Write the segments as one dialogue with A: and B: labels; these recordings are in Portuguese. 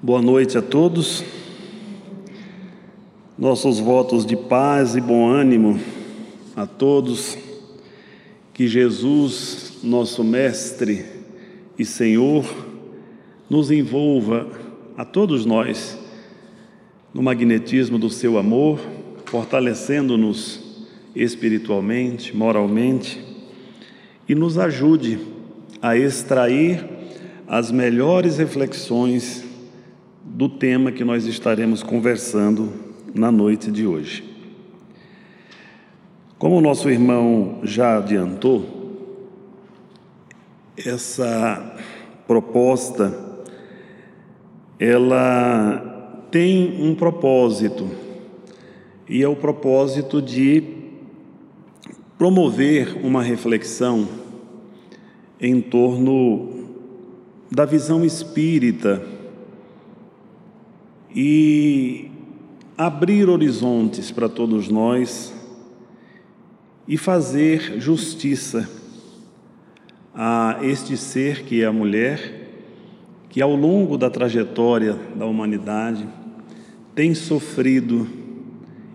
A: Boa noite a todos. Nossos votos de paz e bom ânimo a todos. Que Jesus, nosso Mestre e Senhor, nos envolva a todos nós no magnetismo do seu amor, fortalecendo-nos espiritualmente, moralmente e nos ajude a extrair as melhores reflexões do tema que nós estaremos conversando na noite de hoje. Como o nosso irmão já adiantou, essa proposta ela tem um propósito e é o propósito de promover uma reflexão em torno da visão espírita e abrir horizontes para todos nós e fazer justiça a este ser que é a mulher, que ao longo da trajetória da humanidade tem sofrido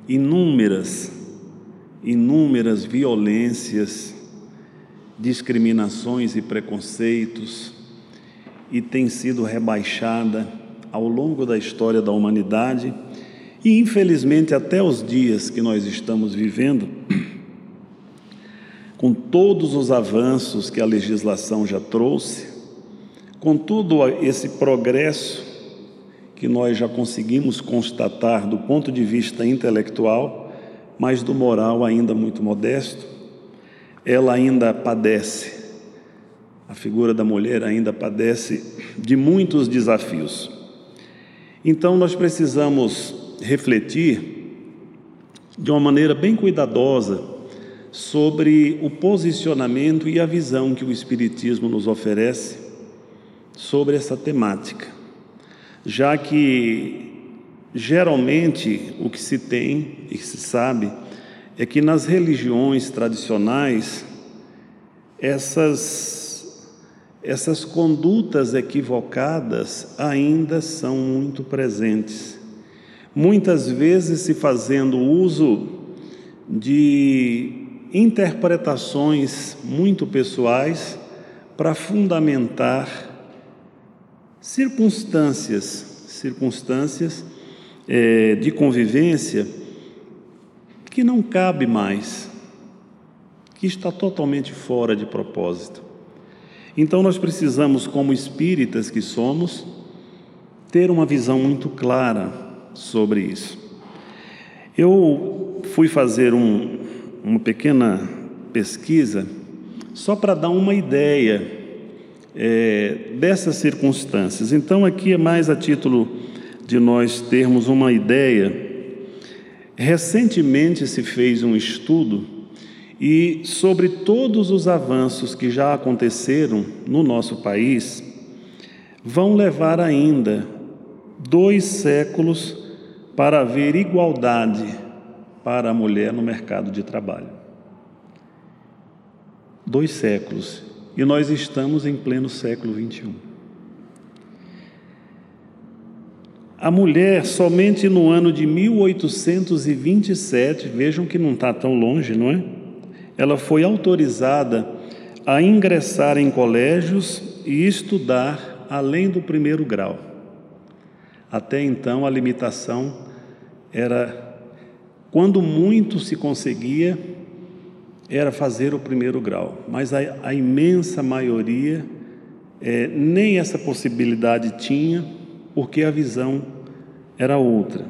A: inúmeras, inúmeras violências, discriminações e preconceitos e tem sido rebaixada ao longo da história da humanidade e, infelizmente, até os dias que nós estamos vivendo, com todos os avanços que a legislação já trouxe, com todo esse progresso que nós já conseguimos constatar do ponto de vista intelectual, mas do moral ainda muito modesto, ela ainda padece, a figura da mulher ainda padece de muitos desafios. Então nós precisamos refletir de uma maneira bem cuidadosa sobre o posicionamento e a visão que o Espiritismo nos oferece sobre essa temática, já que geralmente o que se tem e que se sabe é que nas religiões tradicionais essas essas condutas equivocadas ainda são muito presentes. Muitas vezes se fazendo uso de interpretações muito pessoais para fundamentar circunstâncias, circunstâncias é, de convivência que não cabe mais, que está totalmente fora de propósito. Então nós precisamos, como espíritas que somos, ter uma visão muito clara sobre isso. Eu fui fazer um, uma pequena pesquisa só para dar uma ideia é, dessas circunstâncias. Então, aqui é mais a título de nós termos uma ideia. Recentemente se fez um estudo e sobre todos os avanços que já aconteceram no nosso país, vão levar ainda dois séculos para haver igualdade para a mulher no mercado de trabalho. Dois séculos. E nós estamos em pleno século XXI. A mulher, somente no ano de 1827, vejam que não está tão longe, não é? Ela foi autorizada a ingressar em colégios e estudar além do primeiro grau. Até então, a limitação era, quando muito se conseguia, era fazer o primeiro grau, mas a, a imensa maioria é, nem essa possibilidade tinha, porque a visão era outra.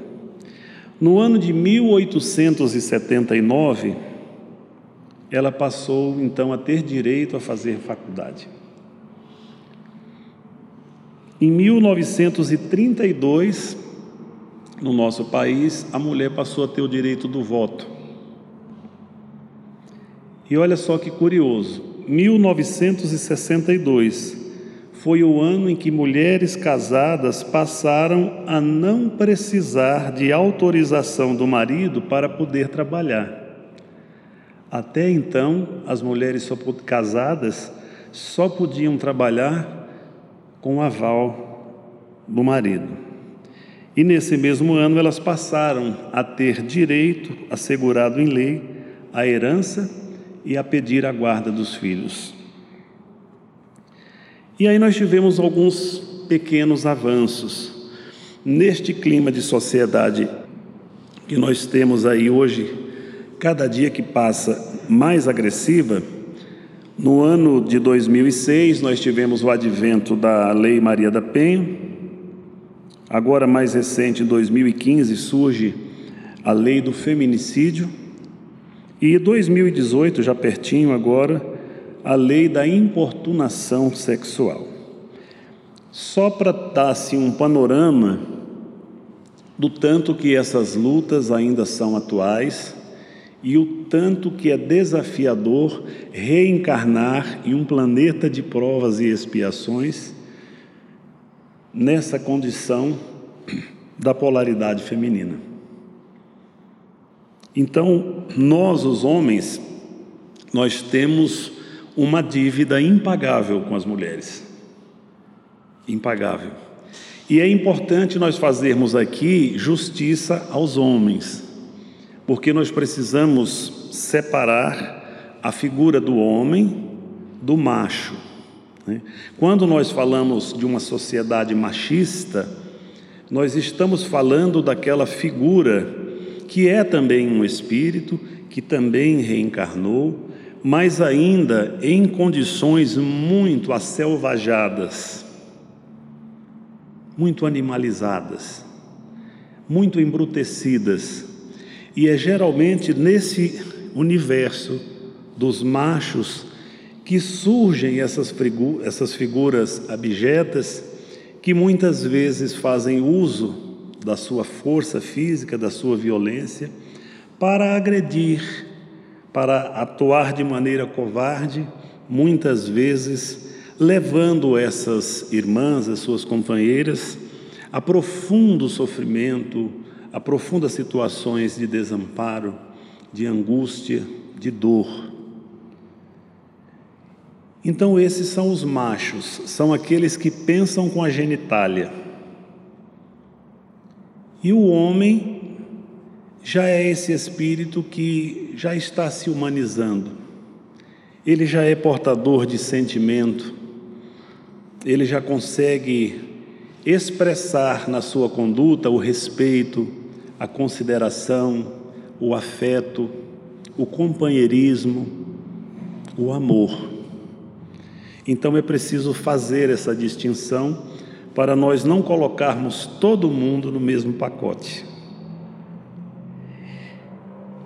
A: No ano de 1879, ela passou então a ter direito a fazer faculdade. Em 1932, no nosso país, a mulher passou a ter o direito do voto. E olha só que curioso, 1962 foi o ano em que mulheres casadas passaram a não precisar de autorização do marido para poder trabalhar. Até então, as mulheres só, casadas só podiam trabalhar com aval do marido. E nesse mesmo ano elas passaram a ter direito assegurado em lei à herança e a pedir a guarda dos filhos. E aí nós tivemos alguns pequenos avanços. Neste clima de sociedade que nós temos aí hoje, cada dia que passa mais agressiva, no ano de 2006 nós tivemos o advento da Lei Maria da Penha, Agora, mais recente, em 2015, surge a lei do feminicídio. E 2018, já pertinho agora, a lei da importunação sexual. Só para dar assim, um panorama do tanto que essas lutas ainda são atuais e o tanto que é desafiador reencarnar em um planeta de provas e expiações nessa condição da polaridade feminina. Então, nós, os homens, nós temos uma dívida impagável com as mulheres. Impagável. E é importante nós fazermos aqui justiça aos homens, porque nós precisamos separar a figura do homem do macho. Né? Quando nós falamos de uma sociedade machista, nós estamos falando daquela figura que é também um espírito, que também reencarnou, mas ainda em condições muito acelvajadas, muito animalizadas, muito embrutecidas. E é geralmente nesse universo dos machos que surgem essas, essas figuras abjetas que muitas vezes fazem uso da sua força física, da sua violência, para agredir, para atuar de maneira covarde, muitas vezes levando essas irmãs, as suas companheiras, a profundo sofrimento, a profundas situações de desamparo, de angústia, de dor. Então, esses são os machos, são aqueles que pensam com a genitália. E o homem já é esse espírito que já está se humanizando, ele já é portador de sentimento, ele já consegue expressar na sua conduta o respeito, a consideração, o afeto, o companheirismo, o amor. Então é preciso fazer essa distinção para nós não colocarmos todo mundo no mesmo pacote.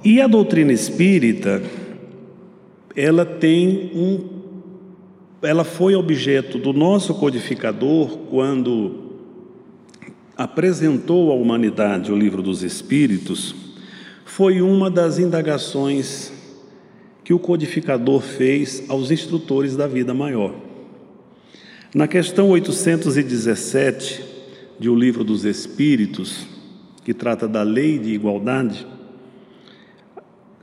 A: E a doutrina espírita, ela tem um ela foi objeto do nosso codificador quando apresentou à humanidade o livro dos espíritos, foi uma das indagações que o codificador fez aos instrutores da vida maior. Na questão 817 de O Livro dos Espíritos, que trata da lei de igualdade,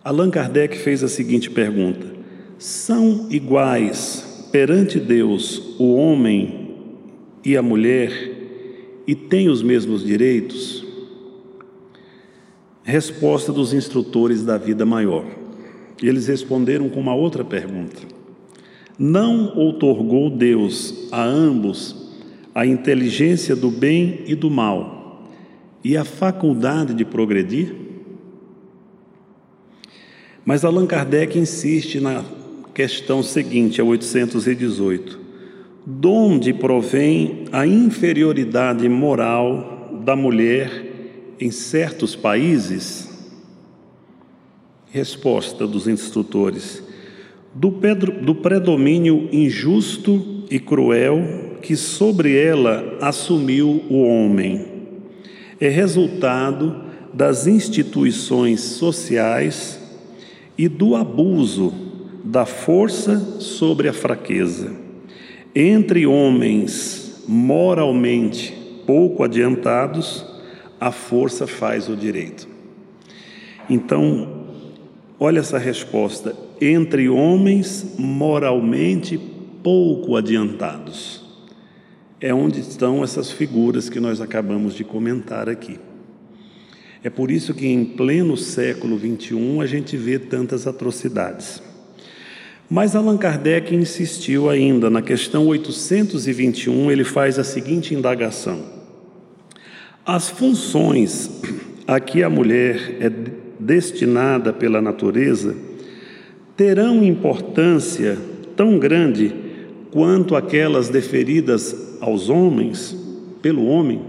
A: Allan Kardec fez a seguinte pergunta: São iguais perante Deus o homem e a mulher e têm os mesmos direitos? Resposta dos instrutores da vida maior. Eles responderam com uma outra pergunta: Não outorgou Deus a ambos a inteligência do bem e do mal e a faculdade de progredir? Mas Allan Kardec insiste na questão seguinte, a 818: Donde provém a inferioridade moral da mulher em certos países? Resposta dos instrutores: do, pedro, do predomínio injusto e cruel que sobre ela assumiu o homem. É resultado das instituições sociais e do abuso da força sobre a fraqueza. Entre homens moralmente pouco adiantados, a força faz o direito. Então, Olha essa resposta: entre homens moralmente pouco adiantados. é onde estão essas figuras que nós acabamos de comentar aqui. É por isso que em pleno século XXI a gente vê tantas atrocidades. Mas Allan Kardec insistiu ainda, na questão 821, ele faz a seguinte indagação: As funções a que a mulher é destinada pela natureza terão importância tão grande quanto aquelas deferidas aos homens pelo homem?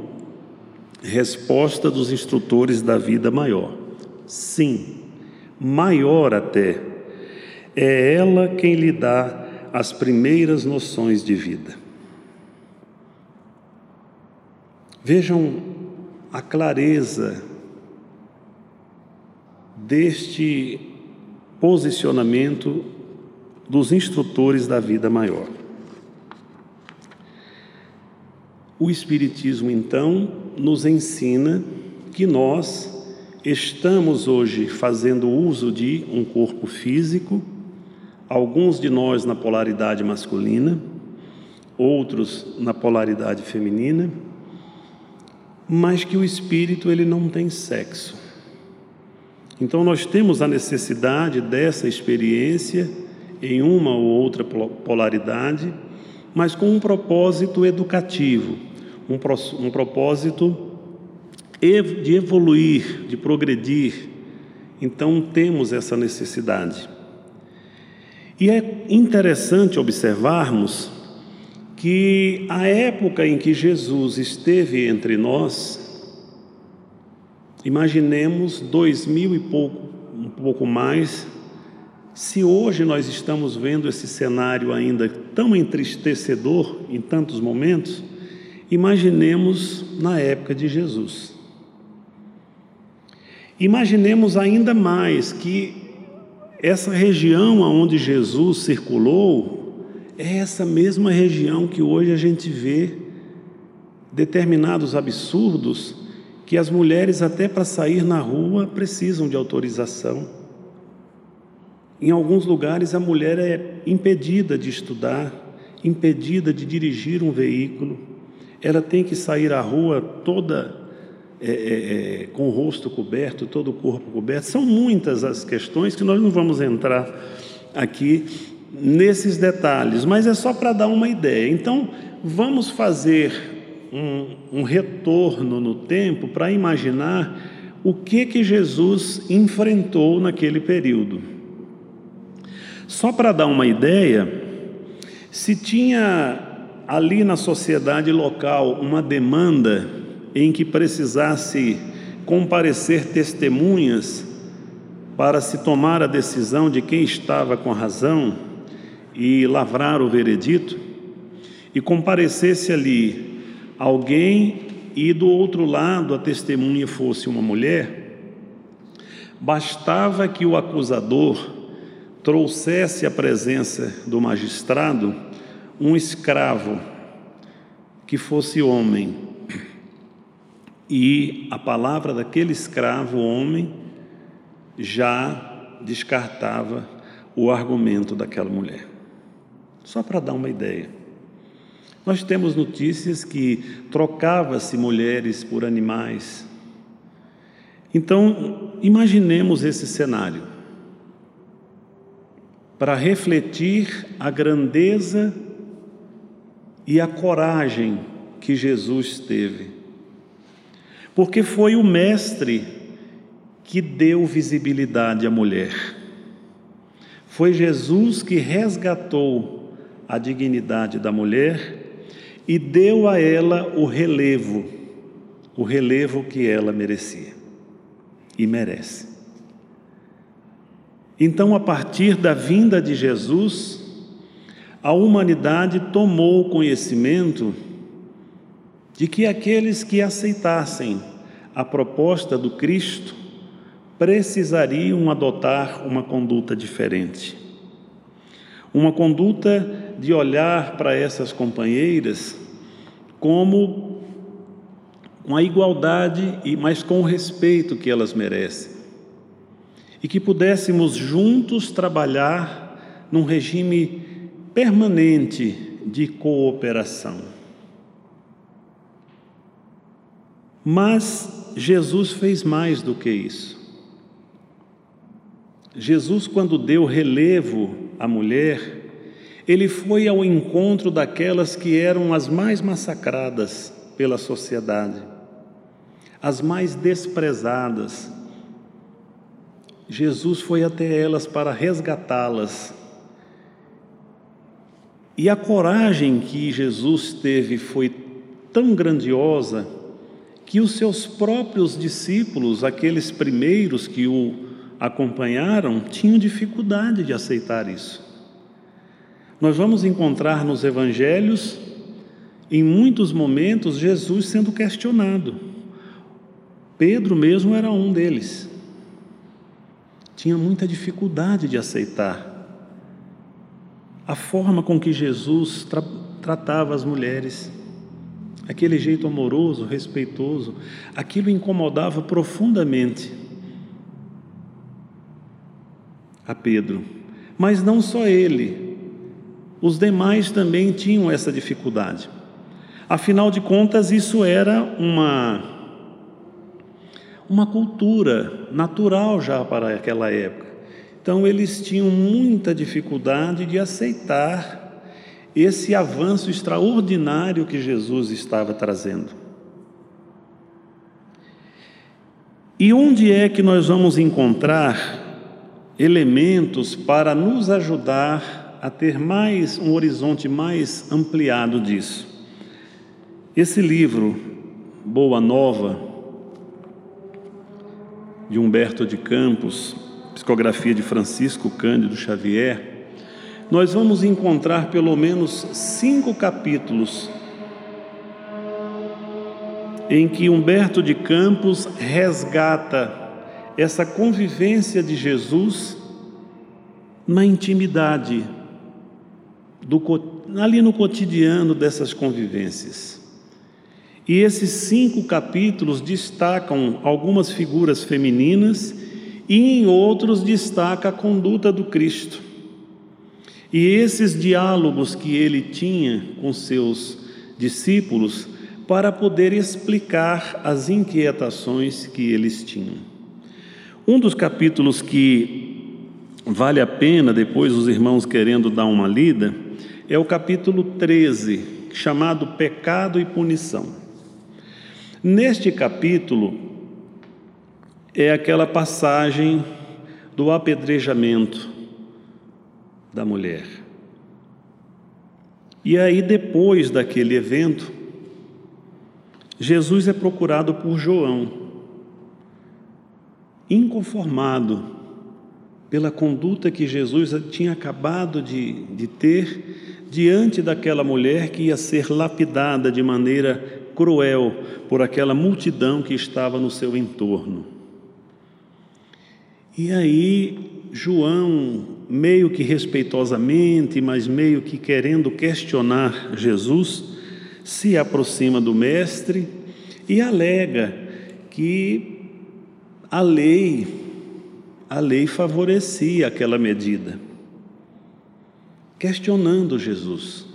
A: Resposta dos instrutores da vida maior: sim, maior até. É ela quem lhe dá as primeiras noções de vida. Vejam a clareza deste posicionamento dos instrutores da vida maior. O Espiritismo, então, nos ensina que nós estamos hoje fazendo uso de um corpo físico, alguns de nós na polaridade masculina, outros na polaridade feminina, mas que o espírito ele não tem sexo. Então nós temos a necessidade dessa experiência em uma ou outra polaridade mas com um propósito educativo, um, um propósito de evoluir, de progredir. Então temos essa necessidade. E é interessante observarmos que a época em que Jesus esteve entre nós, imaginemos dois mil e pouco, um pouco mais se hoje nós estamos vendo esse cenário ainda tão entristecedor em tantos momentos, imaginemos na época de Jesus. Imaginemos ainda mais que essa região aonde Jesus circulou é essa mesma região que hoje a gente vê determinados absurdos que as mulheres até para sair na rua precisam de autorização. Em alguns lugares, a mulher é impedida de estudar, impedida de dirigir um veículo, ela tem que sair à rua toda é, é, com o rosto coberto, todo o corpo coberto. São muitas as questões que nós não vamos entrar aqui nesses detalhes, mas é só para dar uma ideia. Então, vamos fazer um, um retorno no tempo para imaginar o que que Jesus enfrentou naquele período. Só para dar uma ideia, se tinha ali na sociedade local uma demanda em que precisasse comparecer testemunhas para se tomar a decisão de quem estava com razão e lavrar o veredito, e comparecesse ali alguém e do outro lado a testemunha fosse uma mulher, bastava que o acusador trouxesse à presença do magistrado um escravo que fosse homem. E a palavra daquele escravo homem já descartava o argumento daquela mulher. Só para dar uma ideia. Nós temos notícias que trocava-se mulheres por animais. Então, imaginemos esse cenário para refletir a grandeza e a coragem que Jesus teve. Porque foi o Mestre que deu visibilidade à mulher. Foi Jesus que resgatou a dignidade da mulher e deu a ela o relevo, o relevo que ela merecia e merece. Então, a partir da vinda de Jesus, a humanidade tomou conhecimento de que aqueles que aceitassem a proposta do Cristo precisariam adotar uma conduta diferente. Uma conduta de olhar para essas companheiras como com a igualdade e mas com o respeito que elas merecem e que pudéssemos juntos trabalhar num regime permanente de cooperação. Mas Jesus fez mais do que isso. Jesus, quando deu relevo à mulher, ele foi ao encontro daquelas que eram as mais massacradas pela sociedade, as mais desprezadas. Jesus foi até elas para resgatá-las. E a coragem que Jesus teve foi tão grandiosa que os seus próprios discípulos, aqueles primeiros que o acompanharam, tinham dificuldade de aceitar isso. Nós vamos encontrar nos evangelhos, em muitos momentos, Jesus sendo questionado. Pedro mesmo era um deles. Tinha muita dificuldade de aceitar a forma com que Jesus tra tratava as mulheres. Aquele jeito amoroso, respeitoso, aquilo incomodava profundamente a Pedro. Mas não só ele, os demais também tinham essa dificuldade. Afinal de contas, isso era uma, uma cultura natural já para aquela época. Então, eles tinham muita dificuldade de aceitar esse avanço extraordinário que Jesus estava trazendo. E onde é que nós vamos encontrar elementos para nos ajudar a ter mais um horizonte mais ampliado disso. Esse livro, Boa Nova, de Humberto de Campos, psicografia de Francisco Cândido Xavier, nós vamos encontrar pelo menos cinco capítulos em que Humberto de Campos resgata essa convivência de Jesus na intimidade do, ali no cotidiano dessas convivências. E esses cinco capítulos destacam algumas figuras femininas e em outros destaca a conduta do Cristo. E esses diálogos que ele tinha com seus discípulos para poder explicar as inquietações que eles tinham. Um dos capítulos que vale a pena depois os irmãos querendo dar uma lida é o capítulo 13, chamado Pecado e Punição. Neste capítulo é aquela passagem do apedrejamento da mulher. E aí, depois daquele evento, Jesus é procurado por João, inconformado pela conduta que Jesus tinha acabado de, de ter diante daquela mulher que ia ser lapidada de maneira cruel por aquela multidão que estava no seu entorno. E aí, João, meio que respeitosamente, mas meio que querendo questionar Jesus, se aproxima do Mestre e alega que a lei a lei favorecia aquela medida, questionando Jesus.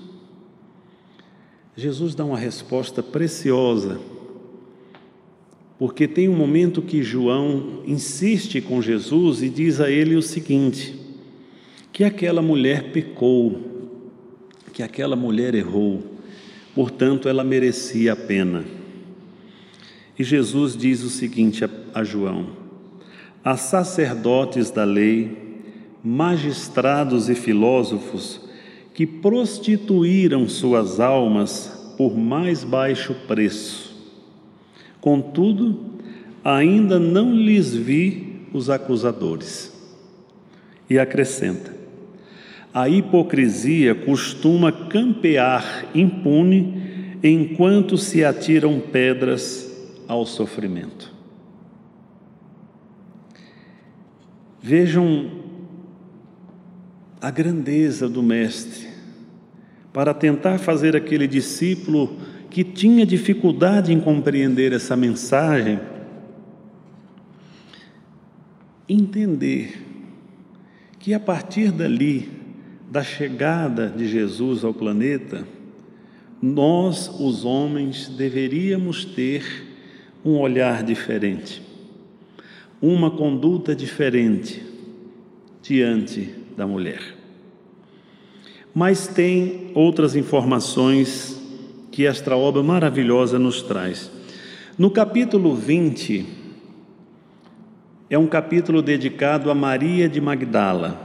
A: Jesus dá uma resposta preciosa, porque tem um momento que João insiste com Jesus e diz a ele o seguinte: que aquela mulher pecou, que aquela mulher errou, portanto ela merecia a pena. E Jesus diz o seguinte a, a João: a sacerdotes da lei, magistrados e filósofos que prostituíram suas almas por mais baixo preço. Contudo, ainda não lhes vi os acusadores. E acrescenta: a hipocrisia costuma campear impune enquanto se atiram pedras ao sofrimento. Vejam a grandeza do Mestre para tentar fazer aquele discípulo que tinha dificuldade em compreender essa mensagem entender que a partir dali, da chegada de Jesus ao planeta, nós, os homens, deveríamos ter um olhar diferente, uma conduta diferente diante da mulher. Mas tem outras informações que esta obra maravilhosa nos traz. No capítulo 20, é um capítulo dedicado a Maria de Magdala.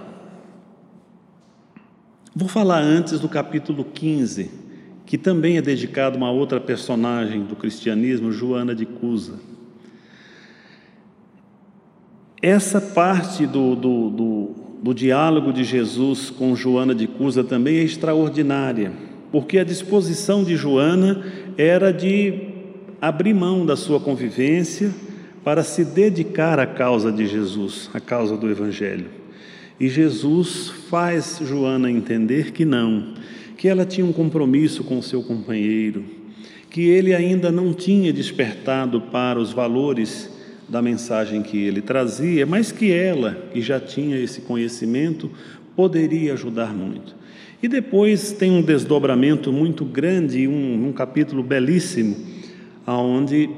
A: Vou falar antes do capítulo 15, que também é dedicado a uma outra personagem do cristianismo, Joana de Cusa. Essa parte do, do, do, do diálogo de Jesus com Joana de Cusa também é extraordinária, porque a disposição de Joana era de abrir mão da sua convivência para se dedicar à causa de Jesus, à causa do Evangelho. E Jesus faz Joana entender que não, que ela tinha um compromisso com seu companheiro, que ele ainda não tinha despertado para os valores da mensagem que ele trazia, mas que ela, que já tinha esse conhecimento, poderia ajudar muito. E depois tem um desdobramento muito grande, um, um capítulo belíssimo, aonde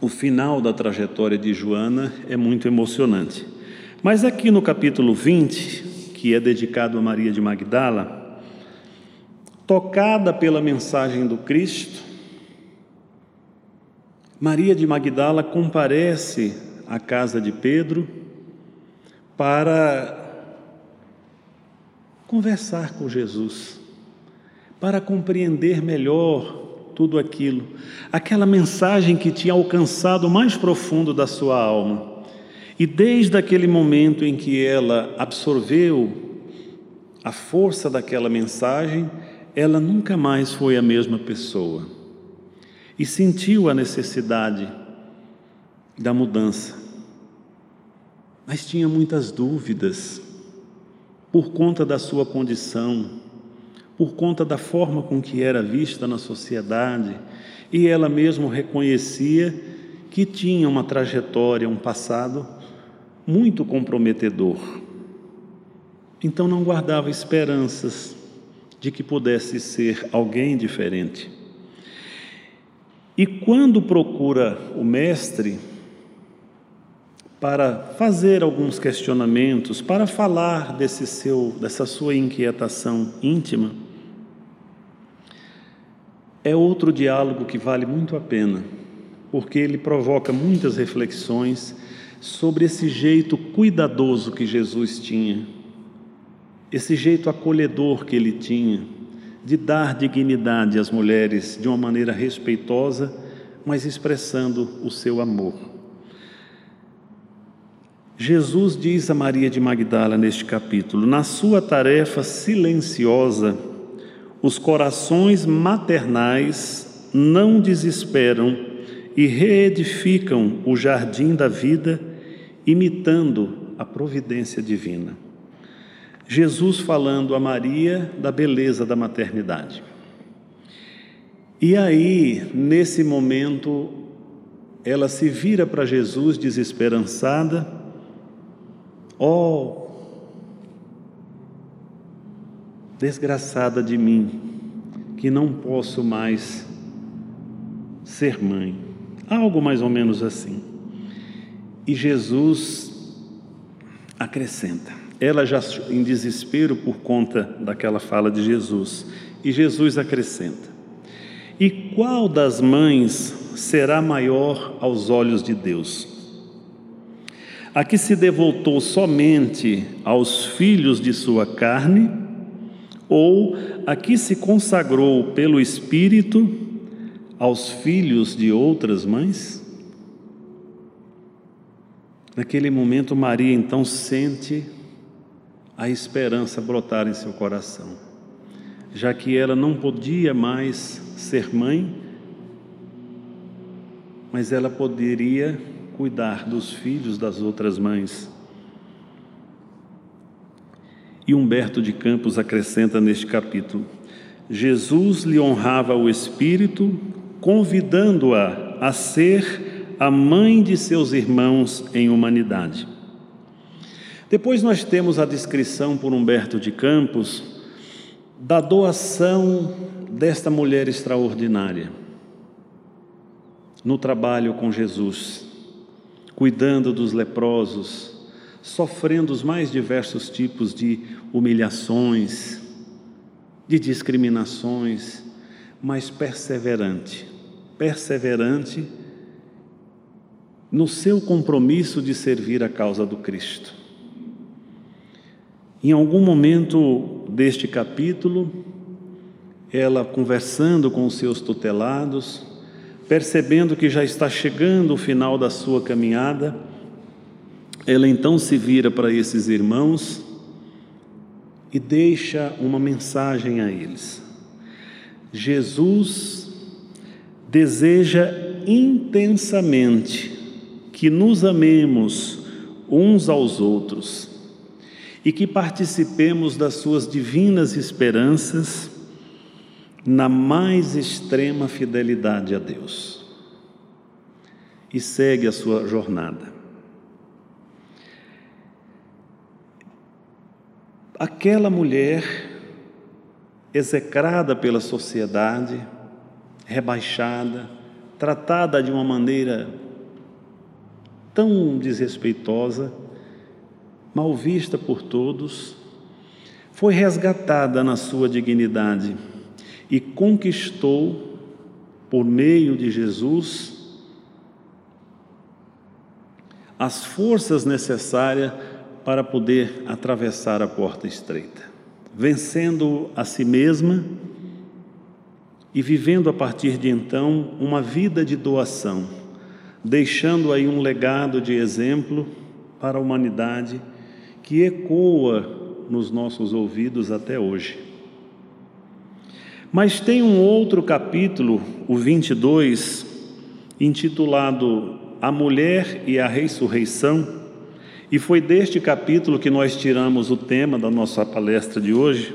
A: o final da trajetória de Joana é muito emocionante. Mas aqui no capítulo 20, que é dedicado a Maria de Magdala, tocada pela mensagem do Cristo, Maria de Magdala comparece à casa de Pedro para conversar com Jesus, para compreender melhor tudo aquilo, aquela mensagem que tinha alcançado o mais profundo da sua alma. E desde aquele momento em que ela absorveu a força daquela mensagem, ela nunca mais foi a mesma pessoa e sentiu a necessidade da mudança. Mas tinha muitas dúvidas por conta da sua condição, por conta da forma com que era vista na sociedade, e ela mesma reconhecia que tinha uma trajetória, um passado muito comprometedor. Então não guardava esperanças de que pudesse ser alguém diferente. E quando procura o mestre para fazer alguns questionamentos, para falar desse seu, dessa sua inquietação íntima, é outro diálogo que vale muito a pena, porque ele provoca muitas reflexões sobre esse jeito cuidadoso que Jesus tinha, esse jeito acolhedor que ele tinha de dar dignidade às mulheres de uma maneira respeitosa, mas expressando o seu amor. Jesus diz a Maria de Magdala neste capítulo: na sua tarefa silenciosa, os corações maternais não desesperam e reedificam o jardim da vida, imitando a providência divina. Jesus falando a Maria da beleza da maternidade. E aí, nesse momento, ela se vira para Jesus desesperançada, oh, desgraçada de mim, que não posso mais ser mãe. Algo mais ou menos assim. E Jesus acrescenta ela já em desespero por conta daquela fala de Jesus. E Jesus acrescenta: E qual das mães será maior aos olhos de Deus? A que se devotou somente aos filhos de sua carne, ou a que se consagrou pelo Espírito aos filhos de outras mães? Naquele momento, Maria então sente a esperança brotar em seu coração, já que ela não podia mais ser mãe, mas ela poderia cuidar dos filhos das outras mães. E Humberto de Campos acrescenta neste capítulo: Jesus lhe honrava o espírito, convidando-a a ser a mãe de seus irmãos em humanidade. Depois nós temos a descrição por Humberto de Campos da doação desta mulher extraordinária. no trabalho com Jesus, cuidando dos leprosos, sofrendo os mais diversos tipos de humilhações, de discriminações, mas perseverante, perseverante no seu compromisso de servir a causa do Cristo. Em algum momento deste capítulo, ela conversando com os seus tutelados, percebendo que já está chegando o final da sua caminhada, ela então se vira para esses irmãos e deixa uma mensagem a eles. Jesus deseja intensamente que nos amemos uns aos outros e que participemos das suas divinas esperanças na mais extrema fidelidade a Deus. E segue a sua jornada. Aquela mulher execrada pela sociedade, rebaixada, tratada de uma maneira tão desrespeitosa, mal vista por todos, foi resgatada na sua dignidade e conquistou, por meio de Jesus, as forças necessárias para poder atravessar a porta estreita, vencendo a si mesma e vivendo a partir de então uma vida de doação deixando aí um legado de exemplo para a humanidade que ecoa nos nossos ouvidos até hoje. Mas tem um outro capítulo, o 22, intitulado A Mulher e a Ressurreição, e foi deste capítulo que nós tiramos o tema da nossa palestra de hoje,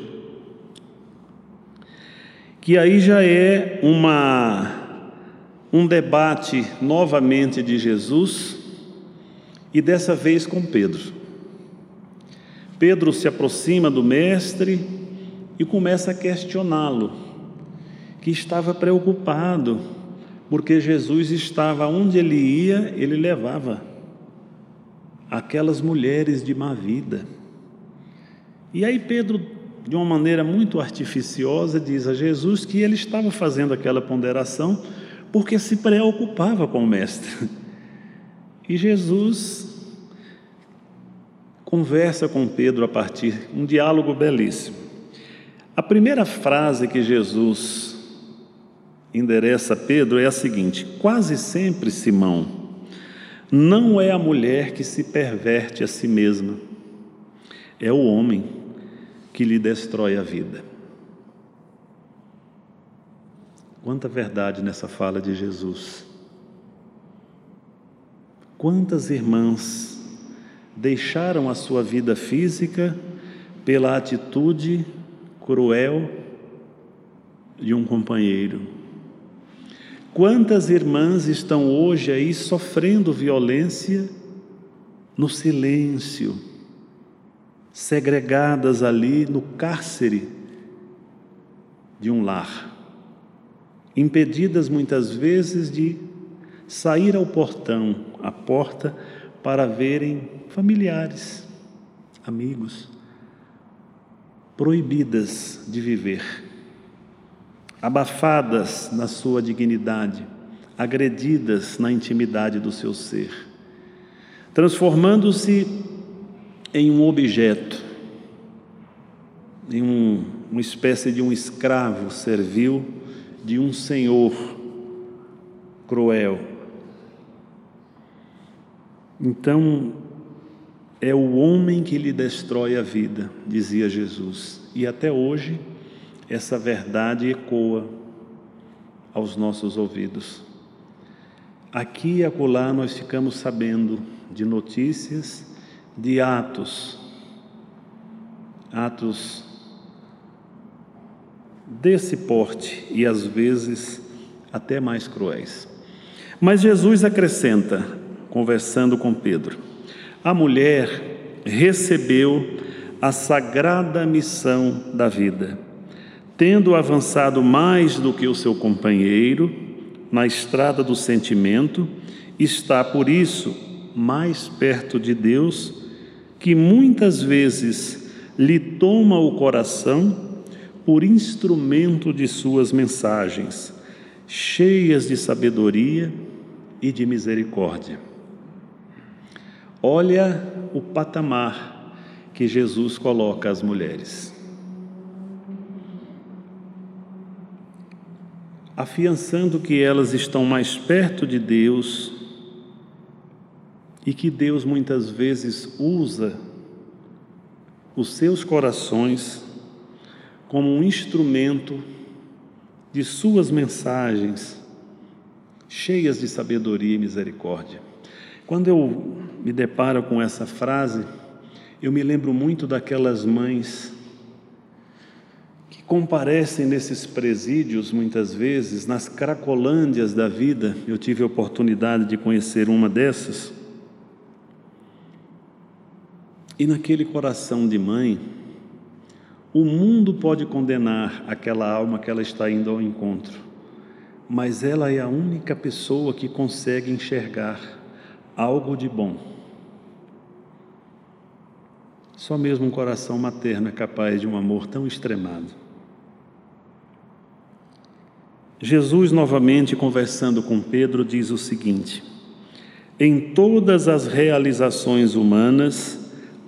A: que aí já é uma um debate novamente de Jesus e dessa vez com Pedro. Pedro se aproxima do Mestre e começa a questioná-lo, que estava preocupado, porque Jesus estava onde ele ia, ele levava aquelas mulheres de má vida. E aí Pedro, de uma maneira muito artificiosa, diz a Jesus que ele estava fazendo aquela ponderação porque se preocupava com o Mestre. E Jesus conversa com Pedro a partir um diálogo belíssimo. A primeira frase que Jesus endereça Pedro é a seguinte: Quase sempre, Simão, não é a mulher que se perverte a si mesma, é o homem que lhe destrói a vida. Quanta verdade nessa fala de Jesus. Quantas irmãs deixaram a sua vida física pela atitude cruel de um companheiro. Quantas irmãs estão hoje aí sofrendo violência no silêncio, segregadas ali no cárcere de um lar impedidas muitas vezes de sair ao portão, à porta, para verem familiares, amigos, proibidas de viver, abafadas na sua dignidade, agredidas na intimidade do seu ser, transformando-se em um objeto, em um, uma espécie de um escravo servil de um senhor cruel. Então, é o homem que lhe destrói a vida, dizia Jesus. E até hoje, essa verdade ecoa aos nossos ouvidos. Aqui e acolá nós ficamos sabendo de notícias, de atos, atos desse porte e às vezes até mais cruéis. Mas Jesus acrescenta, conversando com Pedro: a mulher recebeu a sagrada missão da vida. Tendo avançado mais do que o seu companheiro, na estrada do sentimento está, por isso, mais perto de Deus, que muitas vezes lhe toma o coração por instrumento de suas mensagens, cheias de sabedoria e de misericórdia. Olha o patamar que Jesus coloca às mulheres. Afiançando que elas estão mais perto de Deus e que Deus muitas vezes usa os seus corações como um instrumento de suas mensagens cheias de sabedoria e misericórdia. Quando eu me deparo com essa frase, eu me lembro muito daquelas mães que comparecem nesses presídios muitas vezes, nas cracolândias da vida. Eu tive a oportunidade de conhecer uma dessas. E naquele coração de mãe, o mundo pode condenar aquela alma que ela está indo ao encontro, mas ela é a única pessoa que consegue enxergar algo de bom. Só mesmo um coração materno é capaz de um amor tão extremado. Jesus, novamente conversando com Pedro, diz o seguinte: Em todas as realizações humanas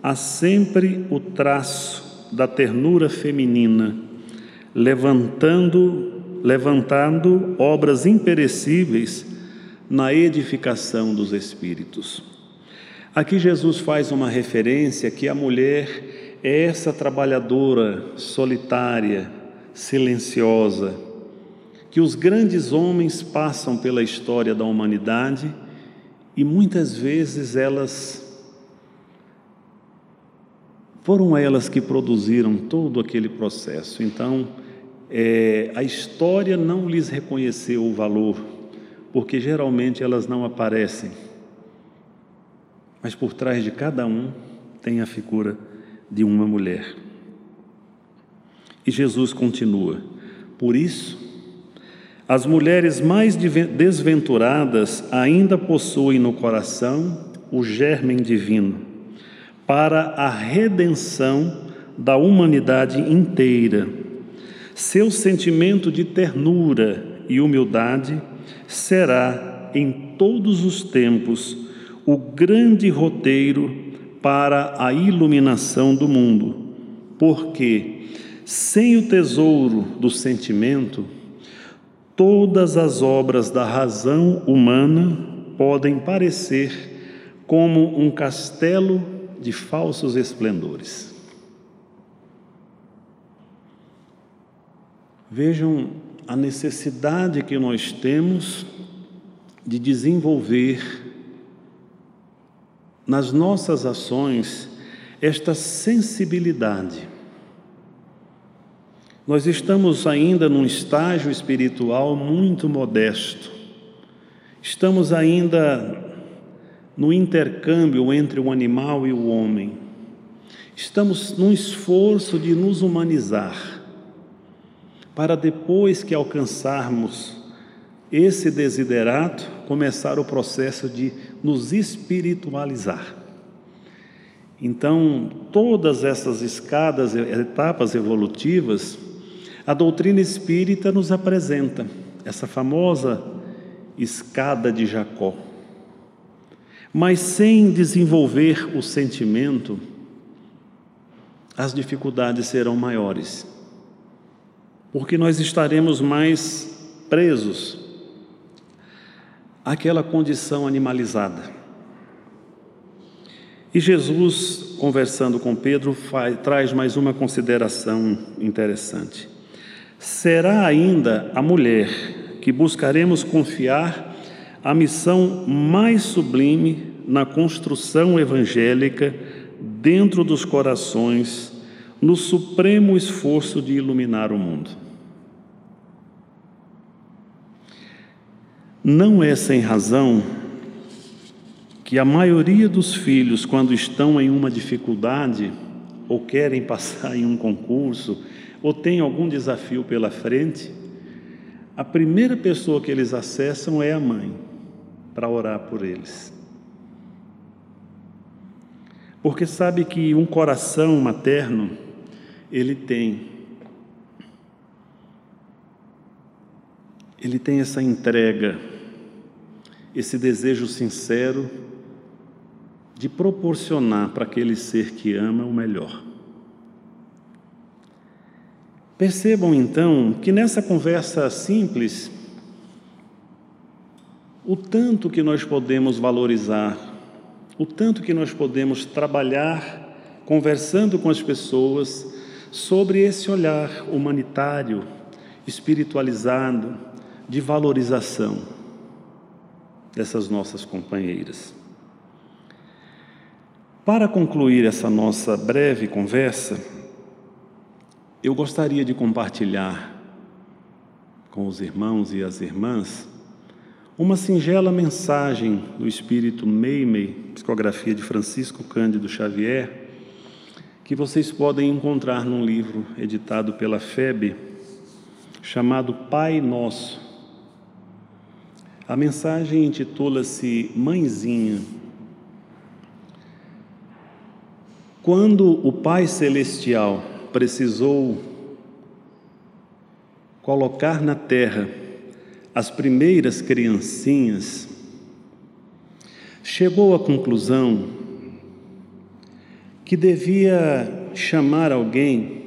A: há sempre o traço da ternura feminina, levantando levantando obras imperecíveis na edificação dos espíritos. Aqui Jesus faz uma referência que a mulher é essa trabalhadora solitária, silenciosa, que os grandes homens passam pela história da humanidade e muitas vezes elas foram elas que produziram todo aquele processo. Então, é, a história não lhes reconheceu o valor, porque geralmente elas não aparecem. Mas por trás de cada um tem a figura de uma mulher. E Jesus continua: Por isso, as mulheres mais desventuradas ainda possuem no coração o germen divino para a redenção da humanidade inteira. Seu sentimento de ternura e humildade será, em todos os tempos, o grande roteiro para a iluminação do mundo, porque, sem o tesouro do sentimento, todas as obras da razão humana podem parecer como um castelo de falsos esplendores. Vejam a necessidade que nós temos de desenvolver nas nossas ações esta sensibilidade. Nós estamos ainda num estágio espiritual muito modesto. Estamos ainda no intercâmbio entre o animal e o homem. Estamos num esforço de nos humanizar, para depois que alcançarmos esse desiderato, começar o processo de nos espiritualizar. Então, todas essas escadas, etapas evolutivas, a doutrina espírita nos apresenta essa famosa escada de Jacó. Mas sem desenvolver o sentimento, as dificuldades serão maiores, porque nós estaremos mais presos àquela condição animalizada. E Jesus, conversando com Pedro, faz, traz mais uma consideração interessante. Será ainda a mulher que buscaremos confiar a missão mais sublime na construção evangélica dentro dos corações, no supremo esforço de iluminar o mundo. Não é sem razão que a maioria dos filhos, quando estão em uma dificuldade, ou querem passar em um concurso, ou têm algum desafio pela frente, a primeira pessoa que eles acessam é a mãe, para orar por eles. Porque sabe que um coração materno, ele tem ele tem essa entrega, esse desejo sincero de proporcionar para aquele ser que ama o melhor. Percebam então que nessa conversa simples, o tanto que nós podemos valorizar, o tanto que nós podemos trabalhar conversando com as pessoas sobre esse olhar humanitário, espiritualizado, de valorização dessas nossas companheiras. Para concluir essa nossa breve conversa, eu gostaria de compartilhar com os irmãos e as irmãs uma singela mensagem do Espírito Meimei, psicografia de Francisco Cândido Xavier, que vocês podem encontrar num livro editado pela FEB, chamado Pai Nosso. A mensagem intitula-se Mãezinha. Quando o Pai Celestial precisou colocar na terra as primeiras criancinhas, chegou à conclusão que devia chamar alguém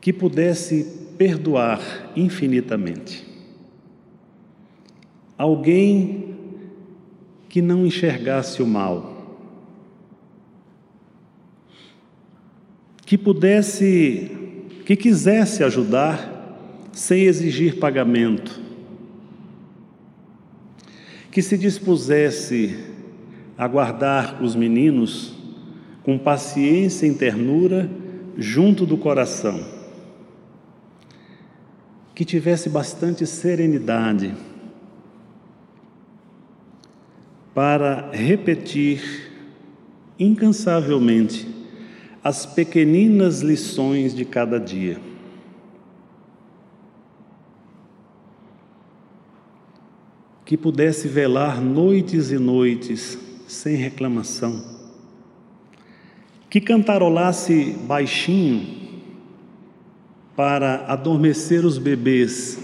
A: que pudesse perdoar infinitamente. Alguém que não enxergasse o mal que pudesse, que quisesse ajudar sem exigir pagamento, que se dispusesse a guardar os meninos com paciência e ternura junto do coração, que tivesse bastante serenidade para repetir incansavelmente as pequeninas lições de cada dia. Que pudesse velar noites e noites sem reclamação. Que cantarolasse baixinho para adormecer os bebês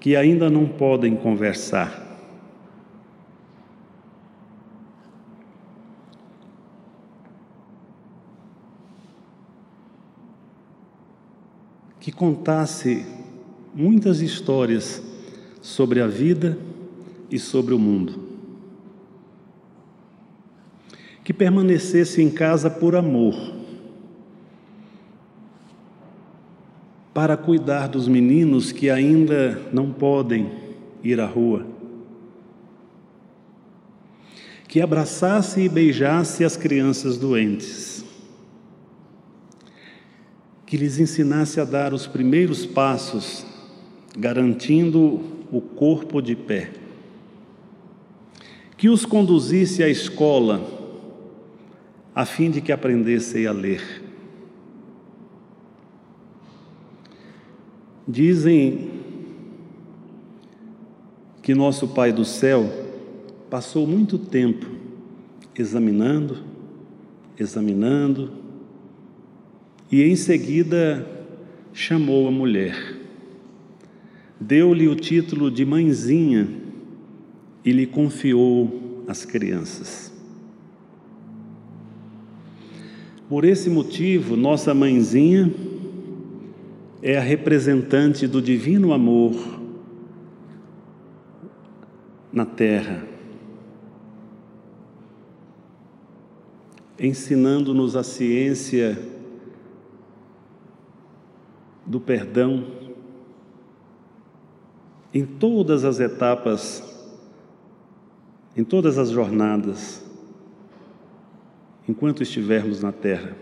A: que ainda não podem conversar. Que contasse muitas histórias sobre a vida e sobre o mundo. Que permanecesse em casa por amor, para cuidar dos meninos que ainda não podem ir à rua. Que abraçasse e beijasse as crianças doentes que lhes ensinasse a dar os primeiros passos, garantindo o corpo de pé. Que os conduzisse à escola, a fim de que aprendessem a ler. Dizem que nosso Pai do céu passou muito tempo examinando, examinando, e em seguida chamou a mulher. Deu-lhe o título de mãezinha e lhe confiou as crianças. Por esse motivo, nossa mãezinha é a representante do divino amor na terra, ensinando-nos a ciência do perdão em todas as etapas, em todas as jornadas, enquanto estivermos na terra.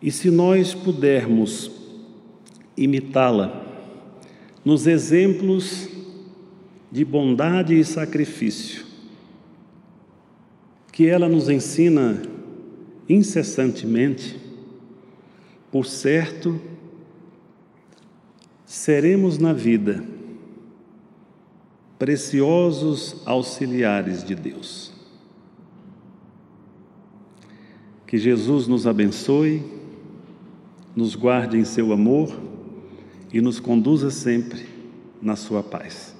A: E se nós pudermos imitá-la nos exemplos de bondade e sacrifício que ela nos ensina incessantemente, por certo seremos na vida preciosos auxiliares de Deus. Que Jesus nos abençoe, nos guarde em seu amor e nos conduza sempre na sua paz.